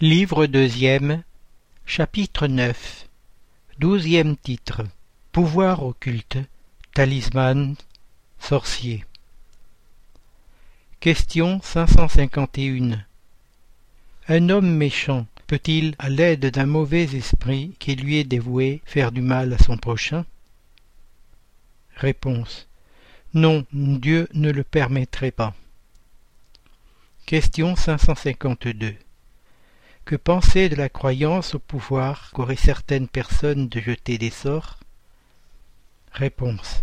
Livre deuxième, chapitre neuf, douzième titre. Pouvoir occulte, talisman, sorcier. Question 551. Un homme méchant peut-il, à l'aide d'un mauvais esprit qui lui est dévoué, faire du mal à son prochain? Réponse. Non, Dieu ne le permettrait pas. Question 552. Que penser de la croyance au pouvoir qu'auraient certaines personnes de jeter des sorts? Réponse.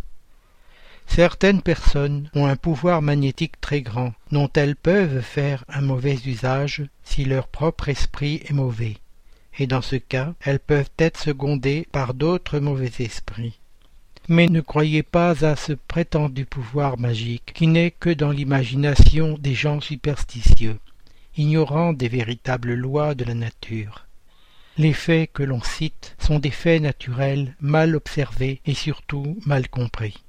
Certaines personnes ont un pouvoir magnétique très grand, dont elles peuvent faire un mauvais usage si leur propre esprit est mauvais, et dans ce cas elles peuvent être secondées par d'autres mauvais esprits. Mais ne croyez pas à ce prétendu pouvoir magique qui n'est que dans l'imagination des gens superstitieux ignorant des véritables lois de la nature. Les faits que l'on cite sont des faits naturels mal observés et surtout mal compris.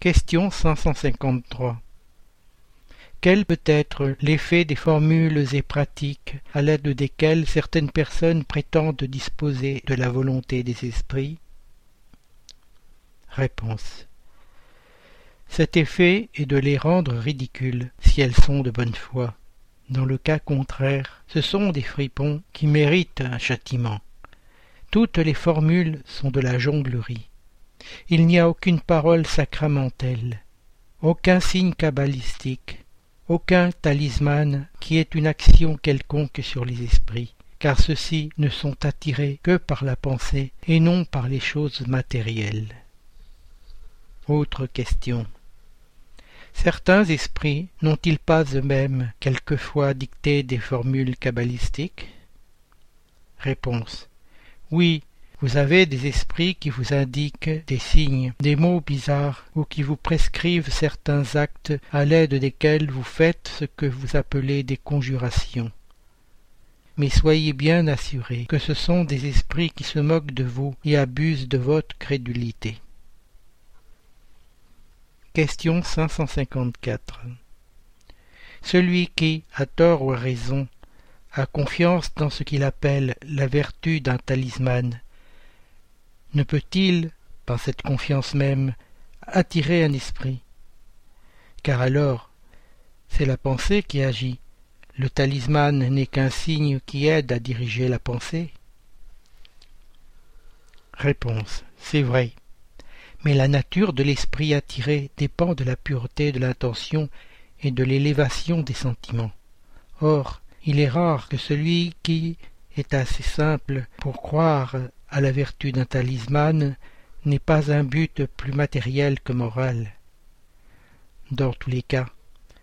Question 553 Quel peut être l'effet des formules et pratiques à l'aide desquelles certaines personnes prétendent disposer de la volonté des esprits? Réponse cet effet est de les rendre ridicules, si elles sont de bonne foi. Dans le cas contraire, ce sont des fripons qui méritent un châtiment. Toutes les formules sont de la jonglerie. Il n'y a aucune parole sacramentelle, aucun signe cabalistique, aucun talisman qui ait une action quelconque sur les esprits, car ceux-ci ne sont attirés que par la pensée et non par les choses matérielles. Autre question. Certains esprits n'ont-ils pas eux-mêmes quelquefois dicté des formules cabalistiques? Réponse. Oui, vous avez des esprits qui vous indiquent des signes, des mots bizarres, ou qui vous prescrivent certains actes à l'aide desquels vous faites ce que vous appelez des conjurations. Mais soyez bien assurés que ce sont des esprits qui se moquent de vous et abusent de votre crédulité. Question 554 Celui qui, à tort ou à raison, a confiance dans ce qu'il appelle la vertu d'un talisman, ne peut-il, par cette confiance même, attirer un esprit? Car alors, c'est la pensée qui agit. Le talisman n'est qu'un signe qui aide à diriger la pensée. Réponse. C'est vrai mais la nature de l'esprit attiré dépend de la pureté de l'intention et de l'élévation des sentiments. Or, il est rare que celui qui est assez simple pour croire à la vertu d'un talisman n'ait pas un but plus matériel que moral. Dans tous les cas,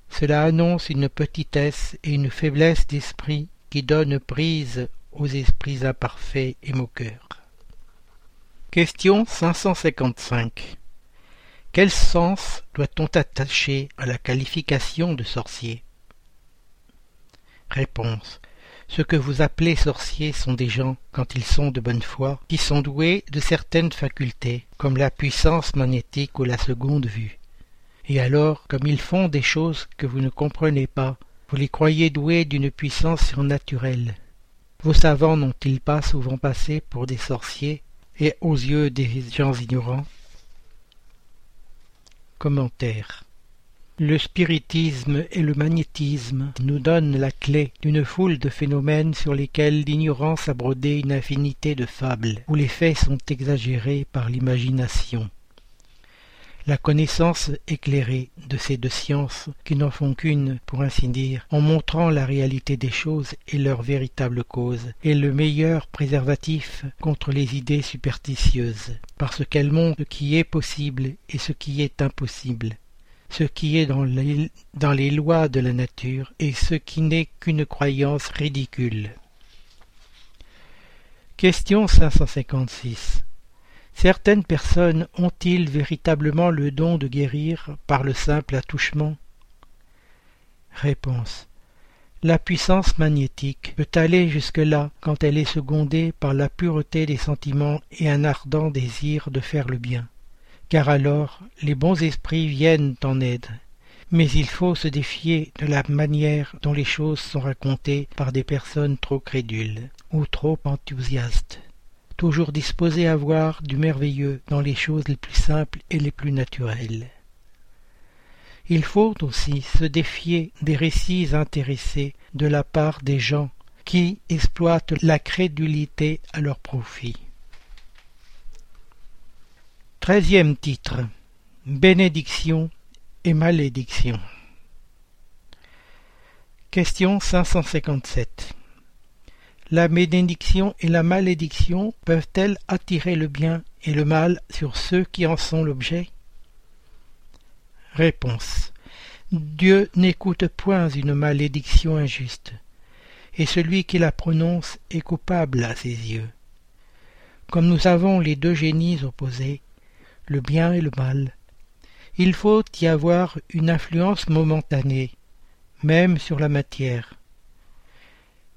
cela annonce une petitesse et une faiblesse d'esprit qui donnent prise aux esprits imparfaits et moqueurs. Question 555. Quel sens doit-on attacher à la qualification de sorcier? Réponse. Ce que vous appelez sorciers sont des gens, quand ils sont de bonne foi, qui sont doués de certaines facultés, comme la puissance magnétique ou la seconde vue. Et alors, comme ils font des choses que vous ne comprenez pas, vous les croyez doués d'une puissance surnaturelle. Vos savants n'ont-ils pas souvent passé pour des sorciers? Et aux yeux des gens ignorants. Commentaire. Le spiritisme et le magnétisme nous donnent la clé d'une foule de phénomènes sur lesquels l'ignorance a brodé une infinité de fables, où les faits sont exagérés par l'imagination la connaissance éclairée de ces deux sciences, qui n'en font qu'une, pour ainsi dire, en montrant la réalité des choses et leur véritable cause, est le meilleur préservatif contre les idées superstitieuses, parce qu'elle montre ce qui est possible et ce qui est impossible, ce qui est dans les, lois de la nature et ce qui n'est qu'une croyance ridicule. Question 556 Certaines personnes ont-ils véritablement le don de guérir par le simple attouchement? Réponse. La puissance magnétique peut aller jusque-là quand elle est secondée par la pureté des sentiments et un ardent désir de faire le bien, car alors les bons esprits viennent en aide. mais il faut se défier de la manière dont les choses sont racontées par des personnes trop crédules ou trop enthousiastes, toujours disposées à voir du merveilleux dans les choses les plus simples et les plus naturelles. Il faut aussi se défier des récits intéressés de la part des gens qui exploitent la crédulité à leur profit. Treizième titre Bénédiction et malédiction. Question 557. La bénédiction et la malédiction peuvent-elles attirer le bien et le mal sur ceux qui en sont l'objet? Réponse. Dieu n'écoute point une malédiction injuste, et celui qui la prononce est coupable à ses yeux. Comme nous avons les deux génies opposés, le bien et le mal, il faut y avoir une influence momentanée, même sur la matière.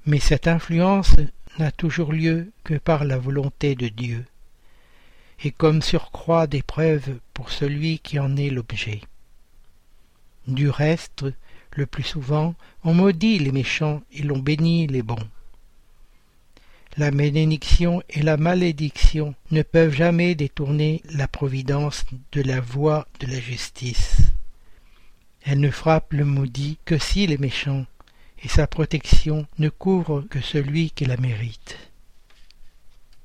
Mais cette influence n'a toujours lieu que par la volonté de Dieu, et comme surcroît d'épreuve pour celui qui en est l'objet. Du reste, le plus souvent, on maudit les méchants et l'on bénit les bons. La bénédiction et la malédiction ne peuvent jamais détourner la providence de la voie de la justice. Elle ne frappe le maudit que s'il est méchant, et sa protection ne couvre que celui qui la mérite.